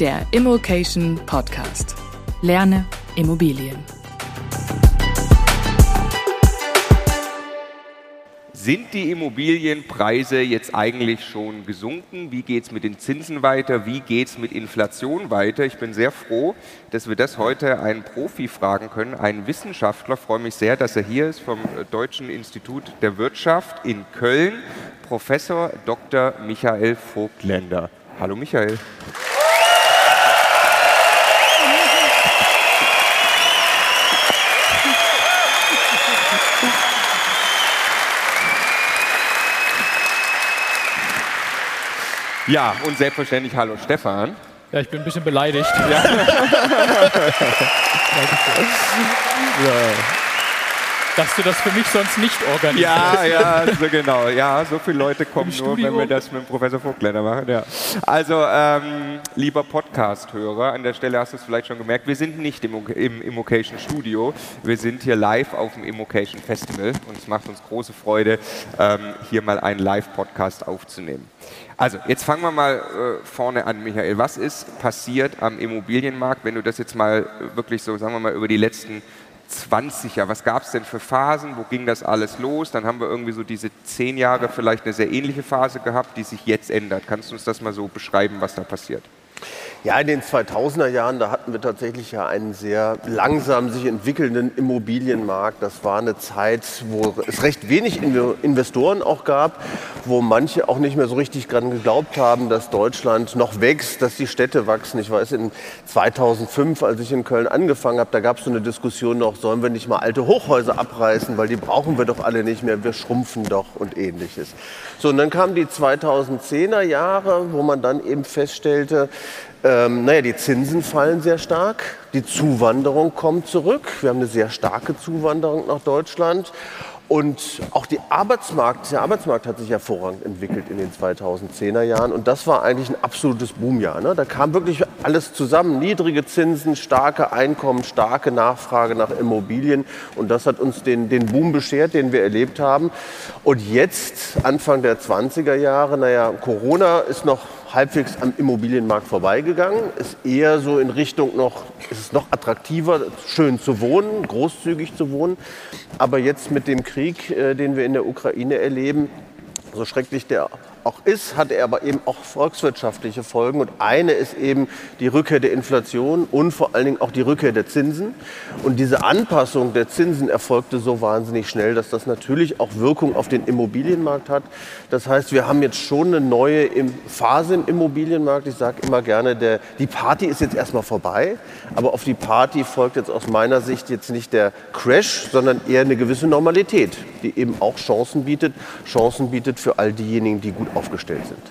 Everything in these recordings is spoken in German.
der Immokation Podcast. Lerne Immobilien. Sind die Immobilienpreise jetzt eigentlich schon gesunken? Wie geht es mit den Zinsen weiter? Wie geht es mit Inflation weiter? Ich bin sehr froh, dass wir das heute einen Profi fragen können, einen Wissenschaftler. Ich freue mich sehr, dass er hier ist vom Deutschen Institut der Wirtschaft in Köln, Professor Dr. Michael Vogtländer. Hallo Michael. Ja, und selbstverständlich hallo Stefan. Ja, ich bin ein bisschen beleidigt. Ja. Dass du das für mich sonst nicht organisierst. Ja, ja, so genau. Ja, so viele Leute kommen nur, wenn wir das mit Professor Vogtländer machen. Ja. Also, ähm, lieber Podcast-Hörer, an der Stelle hast du es vielleicht schon gemerkt, wir sind nicht im, im Immocation Studio. Wir sind hier live auf dem Immocation Festival und es macht uns große Freude, ähm, hier mal einen Live-Podcast aufzunehmen. Also, jetzt fangen wir mal äh, vorne an, Michael. Was ist passiert am Immobilienmarkt, wenn du das jetzt mal wirklich so, sagen wir mal, über die letzten 20 Jahre, was gab es denn für Phasen, wo ging das alles los? Dann haben wir irgendwie so diese zehn Jahre vielleicht eine sehr ähnliche Phase gehabt, die sich jetzt ändert. Kannst du uns das mal so beschreiben, was da passiert? Ja, in den 2000er Jahren, da hatten wir tatsächlich ja einen sehr langsam sich entwickelnden Immobilienmarkt. Das war eine Zeit, wo es recht wenig Investoren auch gab, wo manche auch nicht mehr so richtig dran geglaubt haben, dass Deutschland noch wächst, dass die Städte wachsen. Ich weiß, in 2005, als ich in Köln angefangen habe, da gab es so eine Diskussion noch, sollen wir nicht mal alte Hochhäuser abreißen, weil die brauchen wir doch alle nicht mehr, wir schrumpfen doch und ähnliches. So, und dann kamen die 2010er Jahre, wo man dann eben feststellte, ähm, naja, die Zinsen fallen sehr stark, die Zuwanderung kommt zurück. Wir haben eine sehr starke Zuwanderung nach Deutschland. Und auch Arbeitsmarkt, der Arbeitsmarkt hat sich hervorragend entwickelt in den 2010er Jahren. Und das war eigentlich ein absolutes Boomjahr. Ne? Da kam wirklich alles zusammen. Niedrige Zinsen, starke Einkommen, starke Nachfrage nach Immobilien. Und das hat uns den, den Boom beschert, den wir erlebt haben. Und jetzt, Anfang der 20er Jahre, naja, Corona ist noch halbwegs am Immobilienmarkt vorbeigegangen. Ist eher so in Richtung noch, ist es noch attraktiver, schön zu wohnen, großzügig zu wohnen. Aber jetzt mit dem Krieg, äh, den wir in der Ukraine erleben, so schrecklich der auch ist, hat er aber eben auch volkswirtschaftliche Folgen. Und eine ist eben die Rückkehr der Inflation und vor allen Dingen auch die Rückkehr der Zinsen. Und diese Anpassung der Zinsen erfolgte so wahnsinnig schnell, dass das natürlich auch Wirkung auf den Immobilienmarkt hat. Das heißt, wir haben jetzt schon eine neue Phase im Immobilienmarkt. Ich sage immer gerne, der, die Party ist jetzt erstmal vorbei. Aber auf die Party folgt jetzt aus meiner Sicht jetzt nicht der Crash, sondern eher eine gewisse Normalität, die eben auch Chancen bietet. Chancen bietet für all diejenigen, die gut aufgestellt sind.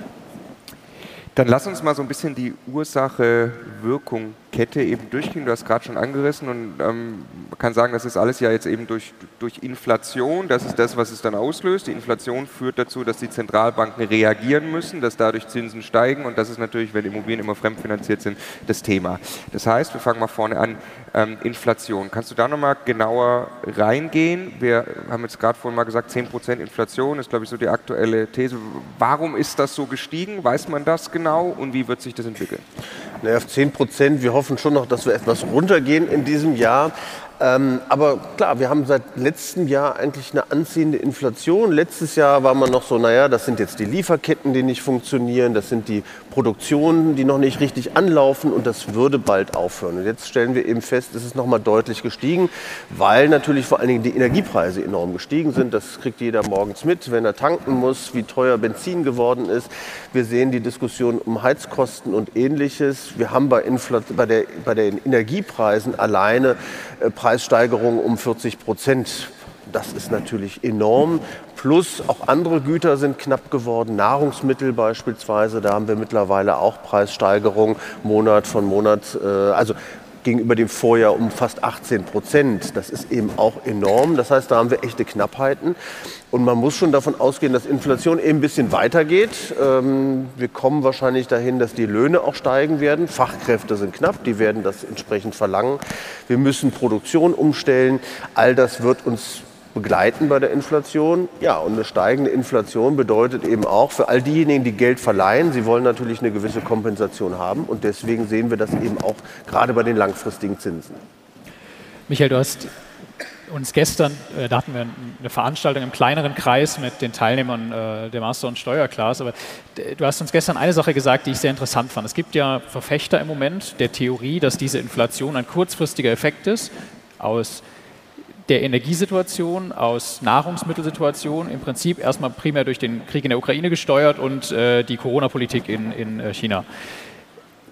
Dann lass uns mal so ein bisschen die Ursache-Wirkung Kette eben durchgehen. Du hast gerade schon angerissen und ähm, man kann sagen, das ist alles ja jetzt eben durch, durch Inflation. Das ist das, was es dann auslöst. Die Inflation führt dazu, dass die Zentralbanken reagieren müssen, dass dadurch Zinsen steigen und das ist natürlich, wenn Immobilien immer fremdfinanziert sind, das Thema. Das heißt, wir fangen mal vorne an. Ähm, Inflation. Kannst du da nochmal genauer reingehen? Wir haben jetzt gerade vorhin mal gesagt, 10% Inflation ist, glaube ich, so die aktuelle These. Warum ist das so gestiegen? Weiß man das genau und wie wird sich das entwickeln? Naja, auf 10 Prozent. Wir hoffen schon noch, dass wir etwas runtergehen in diesem Jahr. Ähm, aber klar, wir haben seit letztem Jahr eigentlich eine anziehende Inflation. Letztes Jahr war man noch so, naja, das sind jetzt die Lieferketten, die nicht funktionieren, das sind die Produktionen, die noch nicht richtig anlaufen und das würde bald aufhören. Und jetzt stellen wir eben fest, es ist nochmal deutlich gestiegen, weil natürlich vor allen Dingen die Energiepreise enorm gestiegen sind. Das kriegt jeder morgens mit, wenn er tanken muss, wie teuer Benzin geworden ist. Wir sehen die Diskussion um Heizkosten und ähnliches. Wir haben bei, Infl bei, der, bei den Energiepreisen alleine äh, Preissteigerungen um 40 Prozent. Das ist natürlich enorm. Plus auch andere Güter sind knapp geworden, Nahrungsmittel beispielsweise. Da haben wir mittlerweile auch Preissteigerungen Monat von Monat. Äh, also gegenüber dem Vorjahr um fast 18 Prozent. Das ist eben auch enorm. Das heißt, da haben wir echte Knappheiten. Und man muss schon davon ausgehen, dass Inflation eben ein bisschen weitergeht. Ähm, wir kommen wahrscheinlich dahin, dass die Löhne auch steigen werden. Fachkräfte sind knapp, die werden das entsprechend verlangen. Wir müssen Produktion umstellen. All das wird uns begleiten bei der Inflation. Ja, und eine steigende Inflation bedeutet eben auch für all diejenigen, die Geld verleihen, sie wollen natürlich eine gewisse Kompensation haben. Und deswegen sehen wir das eben auch gerade bei den langfristigen Zinsen. Michael, du hast uns gestern, äh, da hatten wir eine Veranstaltung im kleineren Kreis mit den Teilnehmern äh, der Master- und Steuerklasse, aber du hast uns gestern eine Sache gesagt, die ich sehr interessant fand. Es gibt ja Verfechter im Moment der Theorie, dass diese Inflation ein kurzfristiger Effekt ist aus der Energiesituation, aus Nahrungsmittelsituation, im Prinzip erstmal primär durch den Krieg in der Ukraine gesteuert und äh, die Corona-Politik in, in äh, China.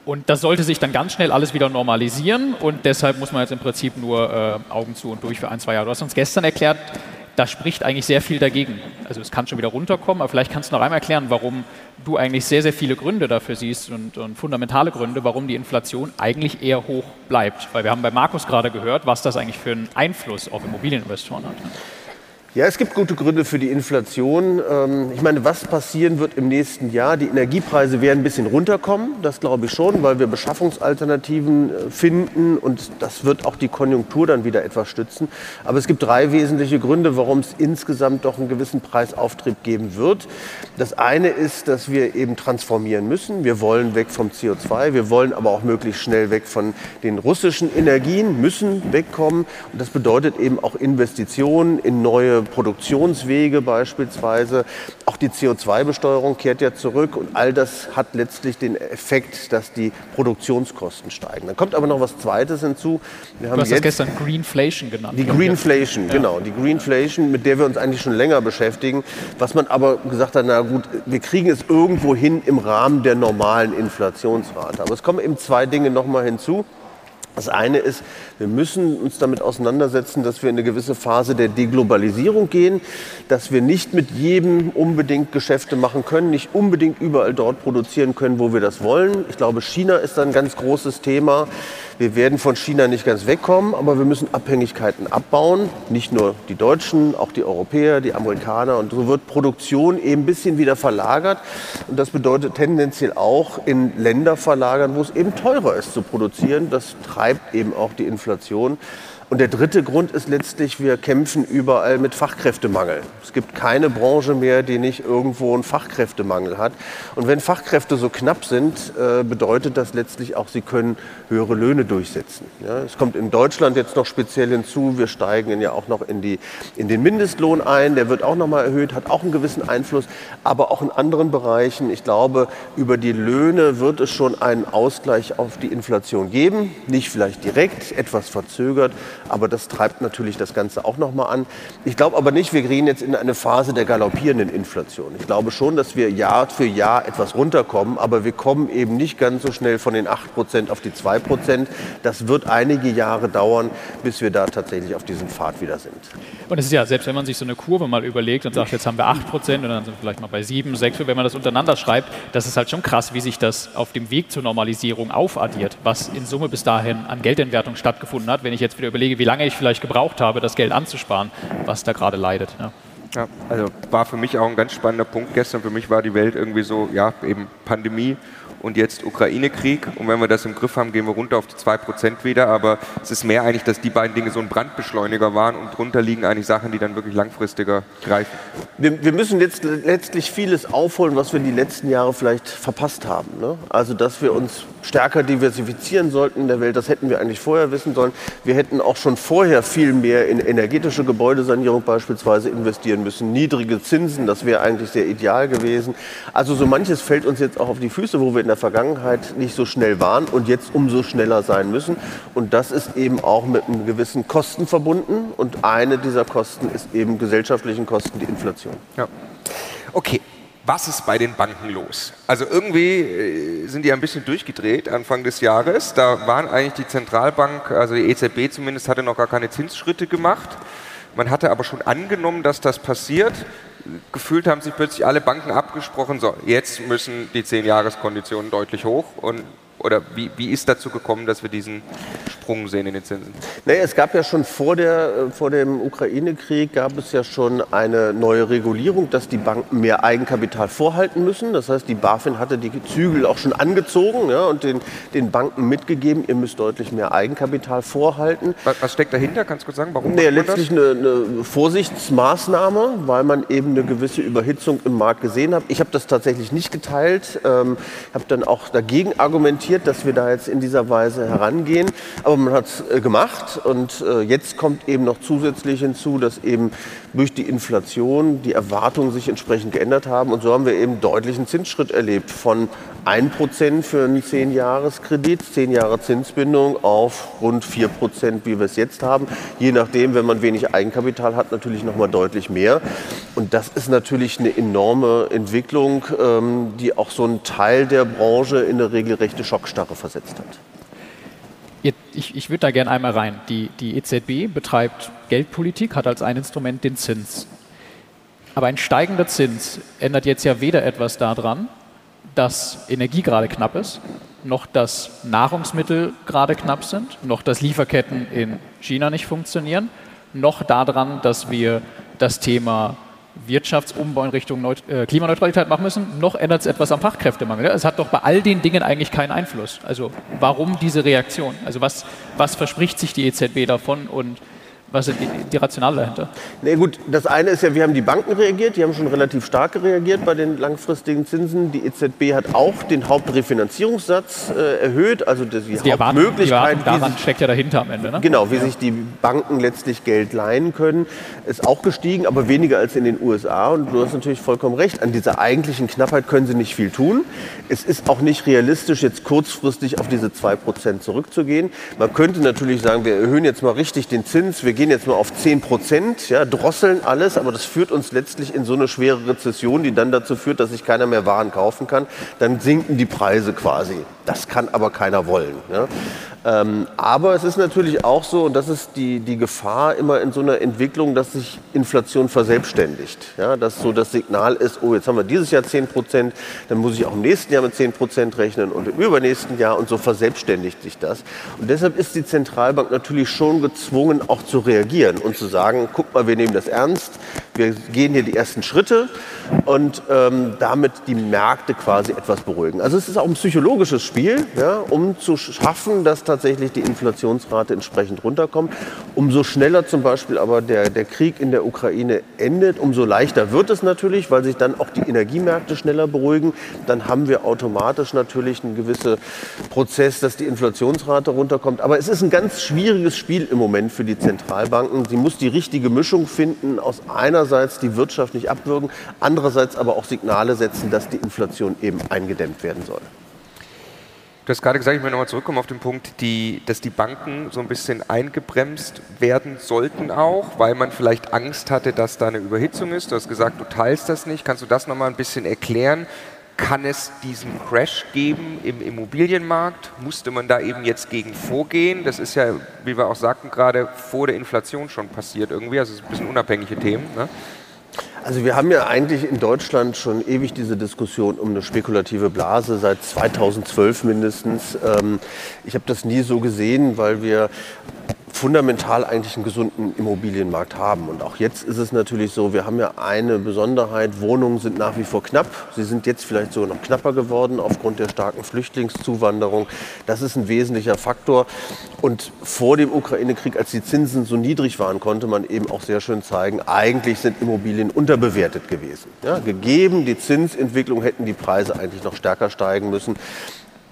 Und das sollte sich dann ganz schnell alles wieder normalisieren und deshalb muss man jetzt im Prinzip nur äh, Augen zu und durch für ein, zwei Jahre. Du hast uns gestern erklärt, da spricht eigentlich sehr viel dagegen. Also es kann schon wieder runterkommen, aber vielleicht kannst du noch einmal erklären, warum du eigentlich sehr, sehr viele Gründe dafür siehst und, und fundamentale Gründe, warum die Inflation eigentlich eher hoch bleibt. Weil wir haben bei Markus gerade gehört, was das eigentlich für einen Einfluss auf Immobilieninvestoren hat. Ja, es gibt gute Gründe für die Inflation. Ähm, ich meine, was passieren wird im nächsten Jahr? Die Energiepreise werden ein bisschen runterkommen, das glaube ich schon, weil wir Beschaffungsalternativen äh, finden und das wird auch die Konjunktur dann wieder etwas stützen. Aber es gibt drei wesentliche Gründe, warum es insgesamt doch einen gewissen Preisauftrieb geben wird. Das eine ist, dass wir eben transformieren müssen. Wir wollen weg vom CO2, wir wollen aber auch möglichst schnell weg von den russischen Energien, müssen wegkommen. Und das bedeutet eben auch Investitionen in neue Produktionswege beispielsweise. Auch die CO2-Besteuerung kehrt ja zurück und all das hat letztlich den Effekt, dass die Produktionskosten steigen. Dann kommt aber noch was Zweites hinzu. Wir haben du hast das gestern Greenflation genannt. Die Greenflation, ja. genau. Die Greenflation, mit der wir uns eigentlich schon länger beschäftigen. Was man aber gesagt hat, na gut, wir kriegen es irgendwo hin im Rahmen der normalen Inflationsrate. Aber es kommen eben zwei Dinge nochmal hinzu. Das eine ist, wir müssen uns damit auseinandersetzen, dass wir in eine gewisse Phase der Deglobalisierung gehen, dass wir nicht mit jedem unbedingt Geschäfte machen können, nicht unbedingt überall dort produzieren können, wo wir das wollen. Ich glaube, China ist ein ganz großes Thema. Wir werden von China nicht ganz wegkommen, aber wir müssen Abhängigkeiten abbauen. Nicht nur die Deutschen, auch die Europäer, die Amerikaner. Und so wird Produktion eben ein bisschen wieder verlagert. Und das bedeutet tendenziell auch in Länder verlagern, wo es eben teurer ist zu produzieren. Das treibt eben auch die Inflation. Und der dritte Grund ist letztlich, wir kämpfen überall mit Fachkräftemangel. Es gibt keine Branche mehr, die nicht irgendwo einen Fachkräftemangel hat. Und wenn Fachkräfte so knapp sind, äh, bedeutet das letztlich auch, sie können höhere Löhne durchsetzen. Es kommt in Deutschland jetzt noch speziell hinzu, wir steigen ja auch noch in, die, in den Mindestlohn ein, der wird auch noch mal erhöht, hat auch einen gewissen Einfluss, aber auch in anderen Bereichen. Ich glaube, über die Löhne wird es schon einen Ausgleich auf die Inflation geben, nicht vielleicht direkt, etwas verzögert, aber das treibt natürlich das Ganze auch noch mal an. Ich glaube aber nicht, wir gehen jetzt in eine Phase der galoppierenden Inflation. Ich glaube schon, dass wir Jahr für Jahr etwas runterkommen, aber wir kommen eben nicht ganz so schnell von den 8 Prozent auf die 2 Prozent. Das wird einige Jahre dauern, bis wir da tatsächlich auf diesem Pfad wieder sind. Und es ist ja, selbst wenn man sich so eine Kurve mal überlegt und sagt, jetzt haben wir 8 Prozent und dann sind wir vielleicht mal bei 7, 6, wenn man das untereinander schreibt, das ist halt schon krass, wie sich das auf dem Weg zur Normalisierung aufaddiert, was in Summe bis dahin an Geldentwertung stattgefunden hat. Wenn ich jetzt wieder überlege, wie lange ich vielleicht gebraucht habe, das Geld anzusparen, was da gerade leidet. Ja. Ja, also war für mich auch ein ganz spannender Punkt gestern. Für mich war die Welt irgendwie so, ja, eben Pandemie und jetzt Ukraine-Krieg. Und wenn wir das im Griff haben, gehen wir runter auf die 2% wieder. Aber es ist mehr eigentlich, dass die beiden Dinge so ein Brandbeschleuniger waren und drunter liegen eigentlich Sachen, die dann wirklich langfristiger greifen. Wir, wir müssen jetzt letztlich vieles aufholen, was wir die letzten Jahre vielleicht verpasst haben. Ne? Also, dass wir uns stärker diversifizieren sollten in der Welt, das hätten wir eigentlich vorher wissen sollen. Wir hätten auch schon vorher viel mehr in energetische Gebäudesanierung beispielsweise investieren müssen. Niedrige Zinsen, das wäre eigentlich sehr ideal gewesen. Also so manches fällt uns jetzt auch auf die Füße, wo wir in der Vergangenheit nicht so schnell waren und jetzt umso schneller sein müssen. Und das ist eben auch mit einem gewissen Kosten verbunden. Und eine dieser Kosten ist eben gesellschaftlichen Kosten, die Inflation. Ja. Okay, was ist bei den Banken los? Also irgendwie äh, sind die ein bisschen durchgedreht Anfang des Jahres. Da waren eigentlich die Zentralbank, also die EZB zumindest, hatte noch gar keine Zinsschritte gemacht. Man hatte aber schon angenommen, dass das passiert gefühlt haben sich plötzlich alle Banken abgesprochen, so, jetzt müssen die 10-Jahres-Konditionen deutlich hoch und Oder wie, wie ist dazu gekommen, dass wir diesen Sprung sehen in den Zinsen? Naja, es gab ja schon vor, der, äh, vor dem Ukraine-Krieg gab es ja schon eine neue Regulierung, dass die Banken mehr Eigenkapital vorhalten müssen. Das heißt, die BaFin hatte die Zügel auch schon angezogen ja, und den, den Banken mitgegeben, ihr müsst deutlich mehr Eigenkapital vorhalten. Was, was steckt dahinter? Kannst du kurz sagen, warum? Naja, letztlich eine, eine, Vorsichtsmaßnahme, weil man eben eine gewisse Überhitzung im Markt gesehen hat. Ich habe das tatsächlich nicht geteilt. Ähm, habe dann auch dagegen argumentiert, dass wir da jetzt in dieser Weise herangehen. Aber man hat es äh, gemacht und äh, jetzt kommt eben noch zusätzlich hinzu, dass eben durch die Inflation die Erwartungen sich entsprechend geändert haben. Und so haben wir eben deutlichen Zinsschritt erlebt von 1% für einen 10-Jahres-Kredit, 10 Jahre Zinsbindung auf rund 4%, wie wir es jetzt haben. Je nachdem, wenn man wenig Eigenkapital hat, natürlich noch mal deutlich mehr. Und das ist natürlich eine enorme Entwicklung, ähm, die auch so einen Teil der Branche in eine regelrechte Schockstarre versetzt hat. Ich, ich würde da gerne einmal rein. Die, die EZB betreibt Geldpolitik, hat als ein Instrument den Zins. Aber ein steigender Zins ändert jetzt ja weder etwas daran, dass Energie gerade knapp ist, noch dass Nahrungsmittel gerade knapp sind, noch dass Lieferketten in China nicht funktionieren, noch daran, dass wir das Thema Wirtschaftsumbau in Richtung Neut äh, Klimaneutralität machen müssen, noch ändert es etwas am Fachkräftemangel. Es hat doch bei all den Dingen eigentlich keinen Einfluss. Also warum diese Reaktion? Also was, was verspricht sich die EZB davon und was ist die, die Rationale dahinter? Nee, gut, das eine ist ja, wir haben die Banken reagiert, die haben schon relativ stark reagiert bei den langfristigen Zinsen. Die EZB hat auch den Hauptrefinanzierungssatz äh, erhöht, also die, die Hauptmöglichkeit. Die daran sich, steckt ja dahinter am Ende. Ne? Genau, wie ja. sich die Banken letztlich Geld leihen können, ist auch gestiegen, aber weniger als in den USA. Und du hast natürlich vollkommen recht, an dieser eigentlichen Knappheit können sie nicht viel tun. Es ist auch nicht realistisch, jetzt kurzfristig auf diese 2% zurückzugehen. Man könnte natürlich sagen, wir erhöhen jetzt mal richtig den Zins, wir gehen jetzt mal auf 10 Prozent, ja, drosseln alles, aber das führt uns letztlich in so eine schwere Rezession, die dann dazu führt, dass sich keiner mehr Waren kaufen kann. Dann sinken die Preise quasi. Das kann aber keiner wollen. Ja. Ähm, aber es ist natürlich auch so, und das ist die, die Gefahr immer in so einer Entwicklung, dass sich Inflation verselbstständigt. Ja, dass so das Signal ist, oh, jetzt haben wir dieses Jahr 10 Prozent, dann muss ich auch im nächsten Jahr mit 10 Prozent rechnen und im übernächsten Jahr und so verselbstständigt sich das. Und deshalb ist die Zentralbank natürlich schon gezwungen, auch zu reagieren und zu sagen, guck mal, wir nehmen das ernst, wir gehen hier die ersten Schritte und ähm, damit die Märkte quasi etwas beruhigen. Also es ist auch ein psychologisches Spiel, ja, um zu schaffen, dass tatsächlich die Inflationsrate entsprechend runterkommt. Umso schneller zum Beispiel aber der, der Krieg in der Ukraine endet, umso leichter wird es natürlich, weil sich dann auch die Energiemärkte schneller beruhigen. Dann haben wir automatisch natürlich einen gewissen Prozess, dass die Inflationsrate runterkommt. Aber es ist ein ganz schwieriges Spiel im Moment für die Zentralbanken. Sie muss die richtige Mischung finden, aus einerseits die Wirtschaft nicht abwürgen, andererseits aber auch Signale setzen, dass die Inflation eben eingedämmt werden soll. Du hast gerade gesagt, ich will nochmal zurückkommen auf den Punkt, die, dass die Banken so ein bisschen eingebremst werden sollten auch, weil man vielleicht Angst hatte, dass da eine Überhitzung ist. Du hast gesagt, du teilst das nicht. Kannst du das nochmal ein bisschen erklären? Kann es diesen Crash geben im Immobilienmarkt? Musste man da eben jetzt gegen vorgehen? Das ist ja, wie wir auch sagten, gerade vor der Inflation schon passiert irgendwie. Also es ist ein bisschen unabhängige Themen. Ne? Also wir haben ja eigentlich in Deutschland schon ewig diese Diskussion um eine spekulative Blase, seit 2012 mindestens. Ähm, ich habe das nie so gesehen, weil wir fundamental eigentlich einen gesunden Immobilienmarkt haben. Und auch jetzt ist es natürlich so, wir haben ja eine Besonderheit, Wohnungen sind nach wie vor knapp. Sie sind jetzt vielleicht sogar noch knapper geworden aufgrund der starken Flüchtlingszuwanderung. Das ist ein wesentlicher Faktor. Und vor dem Ukraine-Krieg, als die Zinsen so niedrig waren, konnte man eben auch sehr schön zeigen, eigentlich sind Immobilien unterbewertet gewesen. Ja, gegeben die Zinsentwicklung hätten die Preise eigentlich noch stärker steigen müssen.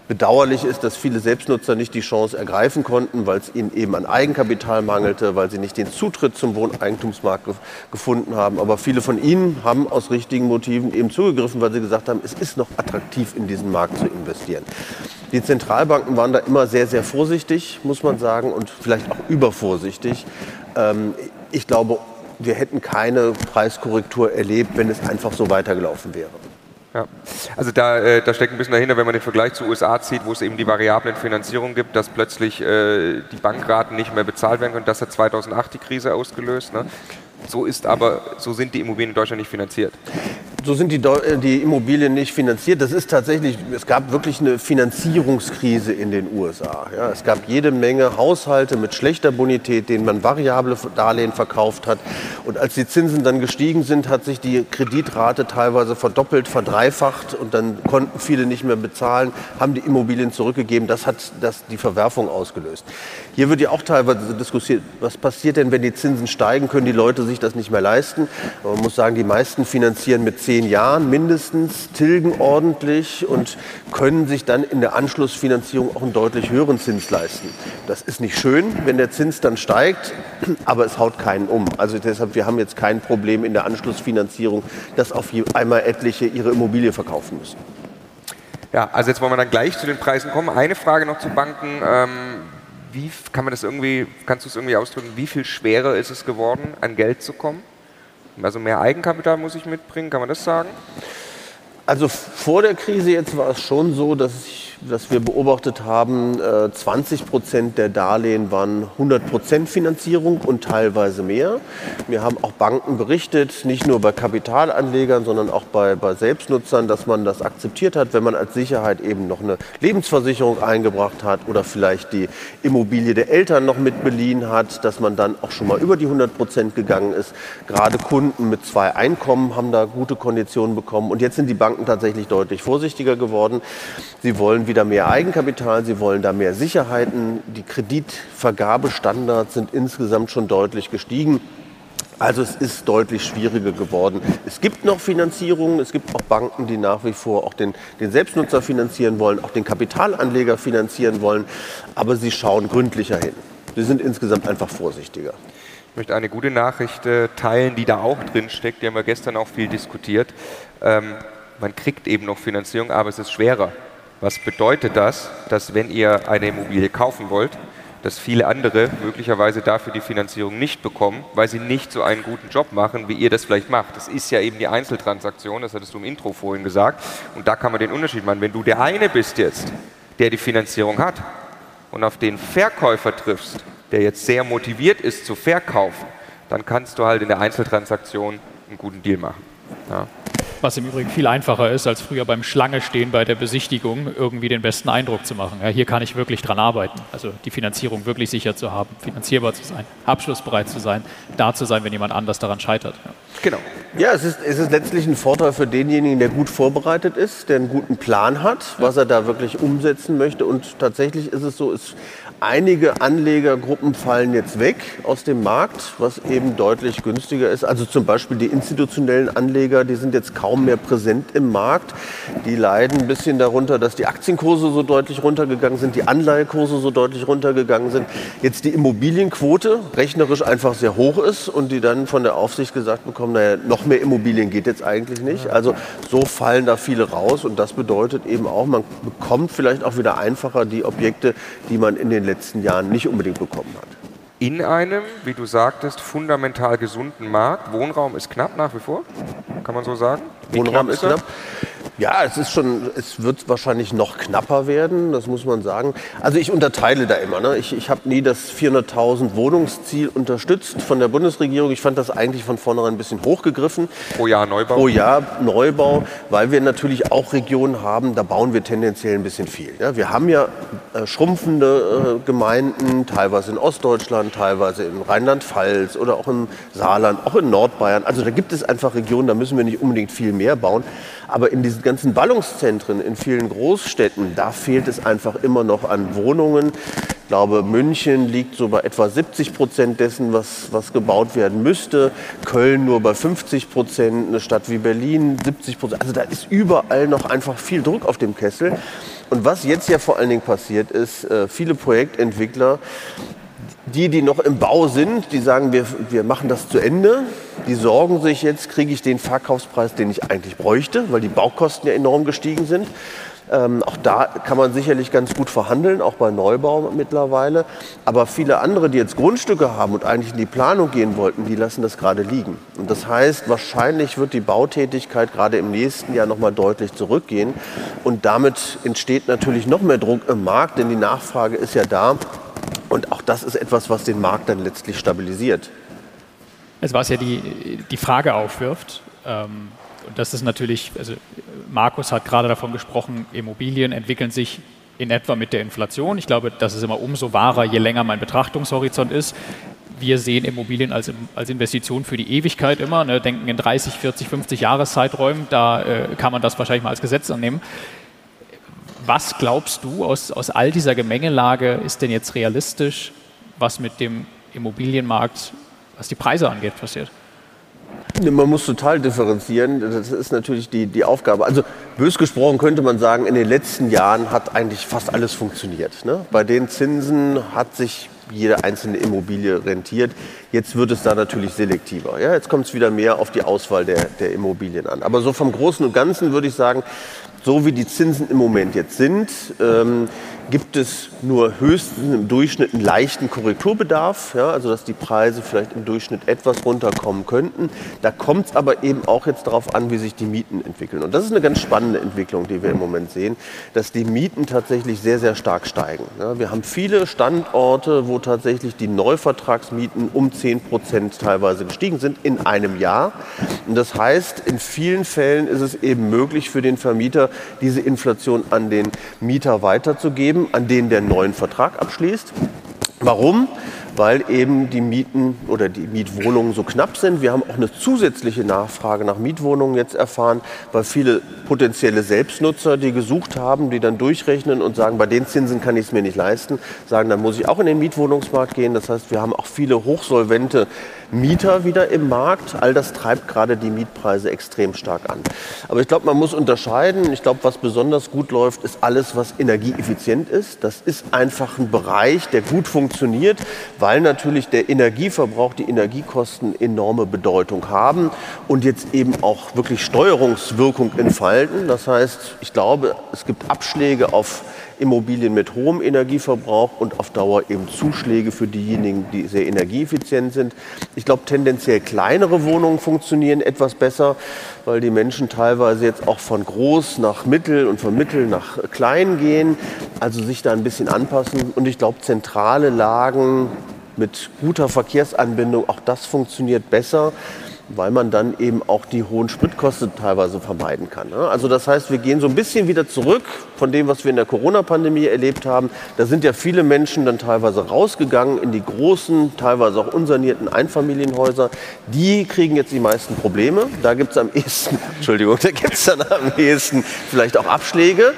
Bedauerlich ist, dass viele Selbstnutzer nicht die Chance ergreifen konnten, weil es ihnen eben an Eigenkapital mangelte, weil sie nicht den Zutritt zum Wohneigentumsmarkt ge gefunden haben. Aber viele von ihnen haben aus richtigen Motiven eben zugegriffen, weil sie gesagt haben, es ist noch attraktiv, in diesen Markt zu investieren. Die Zentralbanken waren da immer sehr, sehr vorsichtig, muss man sagen, und vielleicht auch übervorsichtig. Ähm, ich glaube, wir hätten keine Preiskorrektur erlebt, wenn es einfach so weitergelaufen wäre. Ja. Also da, äh, da steckt ein bisschen dahinter, wenn man den Vergleich zu USA zieht, wo es eben die variablen Finanzierung gibt, dass plötzlich äh, die Bankraten nicht mehr bezahlt werden können. Das hat 2008 die Krise ausgelöst. Ne? So ist aber, so sind die Immobilien in Deutschland nicht finanziert. so sind die, äh, die, Immobilien nicht finanziert. Das ist tatsächlich, es gab wirklich eine Finanzierungskrise in den USA. Ja, es gab jede Menge Haushalte mit schlechter Bonität, denen man variable Darlehen verkauft hat. Und als die Zinsen dann gestiegen sind, hat sich die Kreditrate teilweise verdoppelt, verdreifacht und dann konnten viele nicht mehr bezahlen, haben die Immobilien zurückgegeben. Das hat das, die Verwerfung ausgelöst. Hier wird ja auch teilweise diskutiert, was passiert denn, wenn die Zinsen steigen, können die Leute sich das nicht mehr leisten. Man muss sagen, die meisten finanzieren mit zehn Jahren mindestens, tilgen ordentlich und können sich dann in der Anschlussfinanzierung auch einen deutlich höheren Zins leisten. Das ist nicht schön, wenn der Zins dann steigt, aber es haut keinen um. Also deshalb, wir haben jetzt kein Problem in der Anschlussfinanzierung, dass auf einmal etliche ihre Immobilie verkaufen müssen. Ja, also jetzt wollen wir dann gleich zu den Preisen kommen. Eine Frage noch zu Banken. Ähm, wie kann man das irgendwie, kannst du es irgendwie ausdrücken, wie viel schwerer ist es geworden, an Geld zu kommen? Also mehr Eigenkapital muss ich mitbringen, kann man das sagen? Also vor der Krise jetzt war es schon so, dass ich dass wir beobachtet haben, 20 äh, Prozent der Darlehen waren 100 Prozent Finanzierung und teilweise mehr. Wir haben auch Banken berichtet, nicht nur bei Kapitalanlegern, sondern auch bei, bei Selbstnutzern, dass man das akzeptiert hat, wenn man als Sicherheit eben noch eine Lebensversicherung eingebracht hat oder vielleicht die Immobilie der Eltern noch mit beliehen hat, dass man dann auch schon mal über die 100 Prozent gegangen ist. Gerade Kunden mit zwei Einkommen haben da gute Konditionen bekommen. Und jetzt sind die Banken tatsächlich deutlich vorsichtiger geworden. Sie wollen wieder mehr Eigenkapital, sie wollen da mehr Sicherheiten. Die Kreditvergabestandards sind insgesamt schon deutlich gestiegen. Also es ist deutlich schwieriger geworden. Es gibt noch Finanzierungen, es gibt auch Banken, die nach wie vor auch den, den, Selbstnutzer finanzieren wollen, auch den Kapitalanleger finanzieren wollen, aber sie schauen gründlicher hin. Sie sind insgesamt einfach vorsichtiger. Ich möchte eine gute Nachricht äh, teilen, die da auch drin steckt. Die haben wir gestern auch viel diskutiert. Ähm, man kriegt eben noch Finanzierung, aber es ist schwerer. Was bedeutet das, dass wenn ihr eine Immobilie kaufen wollt, dass viele andere möglicherweise dafür die Finanzierung nicht bekommen, weil sie nicht so einen guten Job machen, wie ihr das vielleicht macht. Das ist ja eben die Einzeltransaktion, das hattest du im Intro vorhin gesagt. Und da kann man den Unterschied machen. Wenn du der eine bist jetzt, der die Finanzierung hat und auf den Verkäufer triffst, der jetzt sehr motiviert ist zu verkaufen, dann kannst du halt in der Einzeltransaktion einen guten Deal machen. Ja. Was im Übrigen viel einfacher ist, als früher beim Schlange stehen bei der Besichtigung, irgendwie den besten Eindruck zu machen. Ja, hier kann ich wirklich dran arbeiten. Also die Finanzierung wirklich sicher zu haben, finanzierbar zu sein, abschlussbereit zu sein, da zu sein, wenn jemand anders daran scheitert. Ja. Genau. Ja, es ist, es ist letztlich ein Vorteil für denjenigen, der gut vorbereitet ist, der einen guten Plan hat, was er da wirklich umsetzen möchte. Und tatsächlich ist es so, es Einige Anlegergruppen fallen jetzt weg aus dem Markt, was eben deutlich günstiger ist. Also zum Beispiel die institutionellen Anleger, die sind jetzt kaum mehr präsent im Markt. Die leiden ein bisschen darunter, dass die Aktienkurse so deutlich runtergegangen sind, die Anleihekurse so deutlich runtergegangen sind. Jetzt die Immobilienquote rechnerisch einfach sehr hoch ist und die dann von der Aufsicht gesagt bekommen, naja, noch mehr Immobilien geht jetzt eigentlich nicht. Also so fallen da viele raus und das bedeutet eben auch, man bekommt vielleicht auch wieder einfacher die Objekte, die man in den letzten Jahren nicht unbedingt bekommen hat. In einem, wie du sagtest, fundamental gesunden Markt. Wohnraum ist knapp nach wie vor, kann man so sagen? Wie Wohnraum knapp ist knapp. Ja, es ist schon, es wird wahrscheinlich noch knapper werden, das muss man sagen. Also ich unterteile da immer. Ne? Ich, ich habe nie das 400.000 Wohnungsziel unterstützt von der Bundesregierung. Ich fand das eigentlich von vornherein ein bisschen hochgegriffen. Pro Jahr Neubau? Pro Jahr Neubau, weil wir natürlich auch Regionen haben, da bauen wir tendenziell ein bisschen viel. Ja? Wir haben ja äh, schrumpfende äh, Gemeinden, teilweise in Ostdeutschland, teilweise in Rheinland-Pfalz oder auch im Saarland, auch in Nordbayern. Also da gibt es einfach Regionen, da müssen wir nicht unbedingt viel mehr bauen. Aber in diesen ganzen Ballungszentren in vielen Großstädten, da fehlt es einfach immer noch an Wohnungen. Ich glaube, München liegt so bei etwa 70 Prozent dessen, was, was gebaut werden müsste. Köln nur bei 50 Prozent, eine Stadt wie Berlin 70 Prozent. Also da ist überall noch einfach viel Druck auf dem Kessel. Und was jetzt ja vor allen Dingen passiert ist, äh, viele Projektentwickler die, die noch im Bau sind, die sagen, wir, wir machen das zu Ende. Die sorgen sich jetzt, kriege ich den Verkaufspreis, den ich eigentlich bräuchte, weil die Baukosten ja enorm gestiegen sind. Ähm, auch da kann man sicherlich ganz gut verhandeln, auch bei Neubau mittlerweile. Aber viele andere, die jetzt Grundstücke haben und eigentlich in die Planung gehen wollten, die lassen das gerade liegen. Und das heißt, wahrscheinlich wird die Bautätigkeit gerade im nächsten Jahr noch mal deutlich zurückgehen. Und damit entsteht natürlich noch mehr Druck im Markt, denn die Nachfrage ist ja da. Und auch das ist etwas, was den Markt dann letztlich stabilisiert. Also was ja die, die Frage aufwirft, ähm, und das ist natürlich, also Markus hat gerade davon gesprochen, Immobilien entwickeln sich in etwa mit der Inflation. Ich glaube, das ist immer umso wahrer, je länger mein Betrachtungshorizont ist. Wir sehen Immobilien als, als Investition für die Ewigkeit immer, ne, denken in 30, 40, 50 Jahreszeiträumen, da äh, kann man das wahrscheinlich mal als Gesetz annehmen. Was glaubst du aus, aus all dieser Gemengelage ist denn jetzt realistisch, was mit dem Immobilienmarkt, was die Preise angeht, passiert? Man muss total differenzieren. Das ist natürlich die, die Aufgabe. Also bös gesprochen könnte man sagen, in den letzten Jahren hat eigentlich fast alles funktioniert. Ne? Bei den Zinsen hat sich jede einzelne Immobilie rentiert. Jetzt wird es da natürlich selektiver. Ja? Jetzt kommt es wieder mehr auf die Auswahl der, der Immobilien an. Aber so vom Großen und Ganzen würde ich sagen, so wie die Zinsen im Moment jetzt sind, ähm, gibt es nur höchstens im Durchschnitt einen leichten Korrekturbedarf, ja, also dass die Preise vielleicht im Durchschnitt etwas runterkommen könnten. Da kommt es aber eben auch jetzt darauf an, wie sich die Mieten entwickeln. Und das ist eine ganz spannende Entwicklung, die wir im Moment sehen, dass die Mieten tatsächlich sehr, sehr stark steigen. Ja, wir haben viele Standorte, wo tatsächlich die Neuvertragsmieten um 10 Prozent teilweise gestiegen sind in einem Jahr. Und das heißt, in vielen Fällen ist es eben möglich für den Vermieter, diese Inflation an den Mieter weiterzugeben, an den der neuen Vertrag abschließt. Warum? Weil eben die Mieten oder die Mietwohnungen so knapp sind. Wir haben auch eine zusätzliche Nachfrage nach Mietwohnungen jetzt erfahren, weil viele potenzielle Selbstnutzer, die gesucht haben, die dann durchrechnen und sagen, bei den Zinsen kann ich es mir nicht leisten, sagen, dann muss ich auch in den Mietwohnungsmarkt gehen. Das heißt, wir haben auch viele hochsolvente Mieter wieder im Markt. All das treibt gerade die Mietpreise extrem stark an. Aber ich glaube, man muss unterscheiden. Ich glaube, was besonders gut läuft, ist alles, was energieeffizient ist. Das ist einfach ein Bereich, der gut funktioniert, weil natürlich der Energieverbrauch, die Energiekosten enorme Bedeutung haben und jetzt eben auch wirklich Steuerungswirkung entfalten. Das heißt, ich glaube, es gibt Abschläge auf Immobilien mit hohem Energieverbrauch und auf Dauer eben Zuschläge für diejenigen, die sehr energieeffizient sind. Ich glaube, tendenziell kleinere Wohnungen funktionieren etwas besser, weil die Menschen teilweise jetzt auch von groß nach mittel und von mittel nach klein gehen, also sich da ein bisschen anpassen. Und ich glaube, zentrale Lagen mit guter Verkehrsanbindung, auch das funktioniert besser weil man dann eben auch die hohen Spritkosten teilweise vermeiden kann. Ne? Also das heißt, wir gehen so ein bisschen wieder zurück von dem, was wir in der Corona-Pandemie erlebt haben. Da sind ja viele Menschen dann teilweise rausgegangen in die großen, teilweise auch unsanierten Einfamilienhäuser. Die kriegen jetzt die meisten Probleme. Da gibt es am ehesten, Entschuldigung, da gibt es dann am ehesten vielleicht auch Abschläge.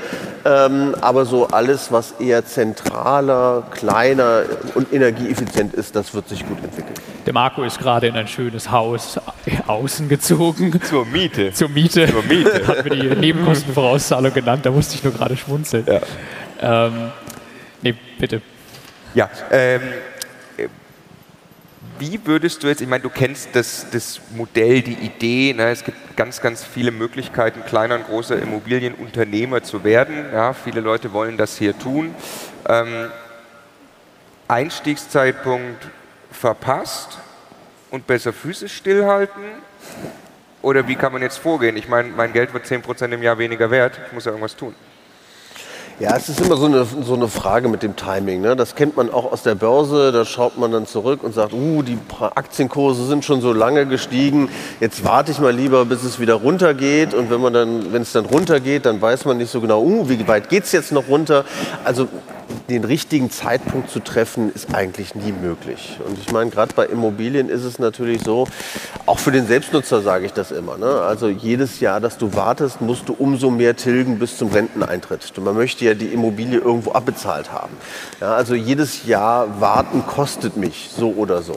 Ähm, aber so alles, was eher zentraler, kleiner und energieeffizient ist, das wird sich gut entwickeln. Der Marco ist gerade in ein schönes Haus außen gezogen. Zur Miete. Zur Miete. Zur Miete. Hat mir die Nebenkostenvorauszahlung genannt, da musste ich nur gerade schmunzeln. Ja. Ähm, nee, bitte. Ja, ähm, wie würdest du jetzt, ich meine, du kennst das, das Modell, die Idee, ne? es gibt ganz, ganz viele Möglichkeiten, kleiner und großer Immobilienunternehmer zu werden. Ja? Viele Leute wollen das hier tun. Ähm, Einstiegszeitpunkt verpasst und besser Füße stillhalten? Oder wie kann man jetzt vorgehen? Ich meine, mein Geld wird 10% im Jahr weniger wert, ich muss ja irgendwas tun. Ja, es ist immer so eine, so eine Frage mit dem Timing. Ne? Das kennt man auch aus der Börse. Da schaut man dann zurück und sagt, uh, die Aktienkurse sind schon so lange gestiegen. Jetzt warte ich mal lieber, bis es wieder runtergeht. Und wenn man dann, wenn es dann runtergeht, dann weiß man nicht so genau, uh, wie weit geht es jetzt noch runter. Also den richtigen Zeitpunkt zu treffen, ist eigentlich nie möglich. Und ich meine, gerade bei Immobilien ist es natürlich so, auch für den Selbstnutzer sage ich das immer. Ne? Also jedes Jahr, dass du wartest, musst du umso mehr tilgen bis zum Renteneintritt. Und man möchte ja die Immobilie irgendwo abbezahlt haben. Ja, also jedes Jahr warten kostet mich so oder so.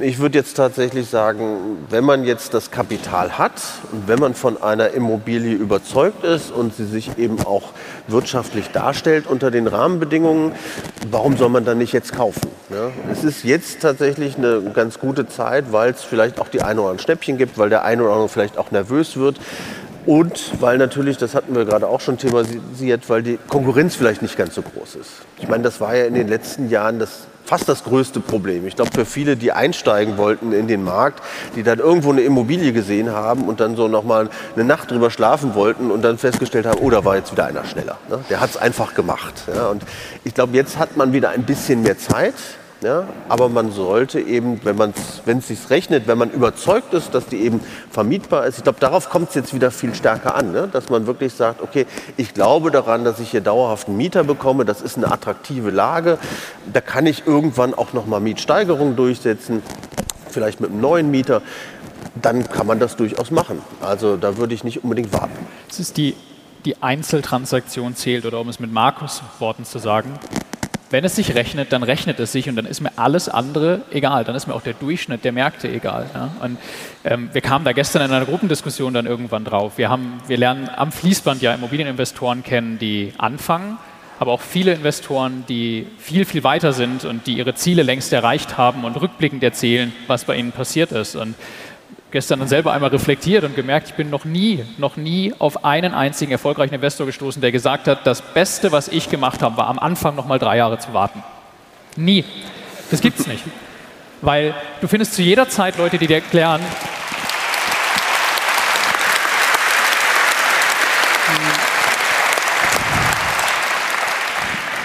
Ich würde jetzt tatsächlich sagen, wenn man jetzt das Kapital hat und wenn man von einer Immobilie überzeugt ist und sie sich eben auch wirtschaftlich darstellt unter den Rahmenbedingungen, warum soll man dann nicht jetzt kaufen? Ja, es ist jetzt tatsächlich eine ganz gute Zeit, weil es vielleicht auch die ein oder anderen Schnäppchen gibt, weil der eine oder andere vielleicht auch nervös wird. Und weil natürlich, das hatten wir gerade auch schon thematisiert, weil die Konkurrenz vielleicht nicht ganz so groß ist. Ich meine, das war ja in den letzten Jahren das fast das größte Problem. Ich glaube, für viele, die einsteigen wollten in den Markt, die dann irgendwo eine Immobilie gesehen haben und dann so nochmal eine Nacht drüber schlafen wollten und dann festgestellt haben, oh, da war jetzt wieder einer schneller. Ne? Der hat es einfach gemacht. Ja? Und ich glaube, jetzt hat man wieder ein bisschen mehr Zeit Ja? Aber man sollte eben, wenn es sich rechnet, wenn man überzeugt ist, dass die eben vermietbar ist, ich glaube, darauf kommt es jetzt wieder viel stärker an, ne? dass man wirklich sagt, okay, ich glaube daran, dass ich hier dauerhaft einen Mieter bekomme, das ist eine attraktive Lage, da kann ich irgendwann auch nochmal Mietsteigerungen durchsetzen, vielleicht mit einem neuen Mieter dann kann man das durchaus machen. Also da würde ich nicht unbedingt warten. Es ist die, die Einzeltransaktion zählt, oder um es mit Markus Worten zu sagen, wenn es sich rechnet, dann rechnet es sich und dann ist mir alles andere egal. Dann ist mir auch der Durchschnitt der Märkte egal. Ja? Und ähm, wir kamen da gestern in einer Gruppendiskussion dann irgendwann drauf. Wir, haben, wir lernen am Fließband ja Immobilieninvestoren kennen, die anfangen, aber auch viele Investoren, die viel, viel weiter sind und die ihre Ziele längst erreicht haben und rückblickend erzählen, was bei ihnen passiert ist. Und gestern dann selber einmal reflektiert und gemerkt, ich bin noch nie, noch nie auf einen einzigen erfolgreichen Investor gestoßen, der gesagt hat, das Beste, was ich gemacht habe, war am Anfang noch mal drei Jahre zu warten. Nie. Das gibt es nicht. Weil du findest zu jeder Zeit Leute, die dir erklären,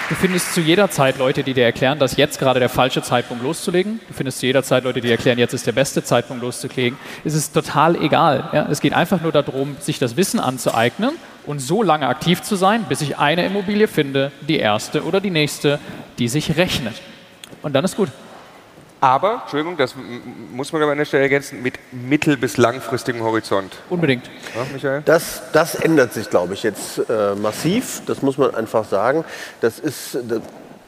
Du findest zu jeder Zeit Leute, die dir erklären, dass jetzt gerade der falsche Zeitpunkt loszulegen. Du findest zu jeder Zeit Leute, die erklären, jetzt ist der beste Zeitpunkt loszulegen. Es ist total egal. Ja? Es geht einfach nur darum, sich das Wissen anzueignen und so lange aktiv zu sein, bis ich eine Immobilie finde, die erste oder die nächste, die sich rechnet. Und dann ist gut. Aber, Entschuldigung, das muss man aber an der Stelle ergänzen, mit mittel- bis langfristigem Horizont. Unbedingt. Ja, Michael? Das, das ändert sich, glaube ich, jetzt äh, massiv. Das muss man einfach sagen. Das ist das,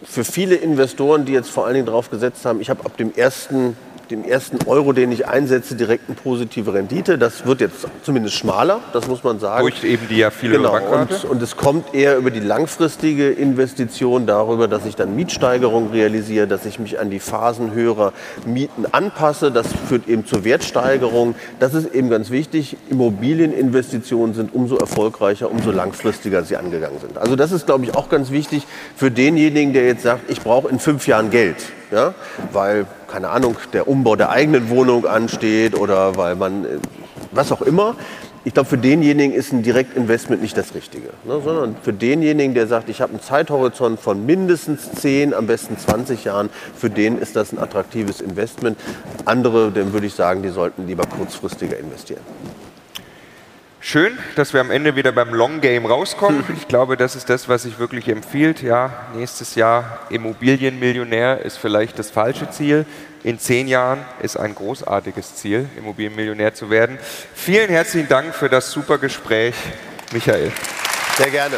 für viele Investoren, die jetzt vor allen Dingen darauf gesetzt haben, ich habe ab dem ersten dem ersten Euro, den ich einsetze, direkt eine positive Rendite. Das wird jetzt zumindest schmaler, das muss man sagen. Durch eben die ja viele genau. Und, und, es kommt eher über die langfristige Investition darüber, dass ich dann Mietsteigerungen realisiere, dass ich mich an die Phasen höherer Mieten anpasse. Das führt eben zur Wertsteigerung. Das ist eben ganz wichtig. Immobilieninvestitionen sind umso erfolgreicher, umso langfristiger sie angegangen sind. Also das ist, glaube ich, auch ganz wichtig für denjenigen, der jetzt sagt, ich brauche in fünf Jahren Geld ja? weil, keine Ahnung, der Umbau der eigenen Wohnung ansteht oder weil man, äh, was auch immer. Ich glaube, für denjenigen ist ein Direktinvestment nicht das Richtige, ne? sondern für denjenigen, der sagt, ich habe einen Zeithorizont von mindestens 10, am besten 20 Jahren, für den ist das ein attraktives Investment. Andere, dem würde ich sagen, die sollten lieber kurzfristiger investieren. Schön, dass wir am Ende wieder beim Long Game rauskommen. Ich glaube, das ist das, was sich wirklich empfiehlt. Ja, nächstes Jahr Immobilienmillionär ist vielleicht das falsche Ziel. In zehn Jahren ist ein großartiges Ziel, Immobilienmillionär zu werden. Vielen herzlichen Dank für das super Gespräch, Michael. Sehr gerne.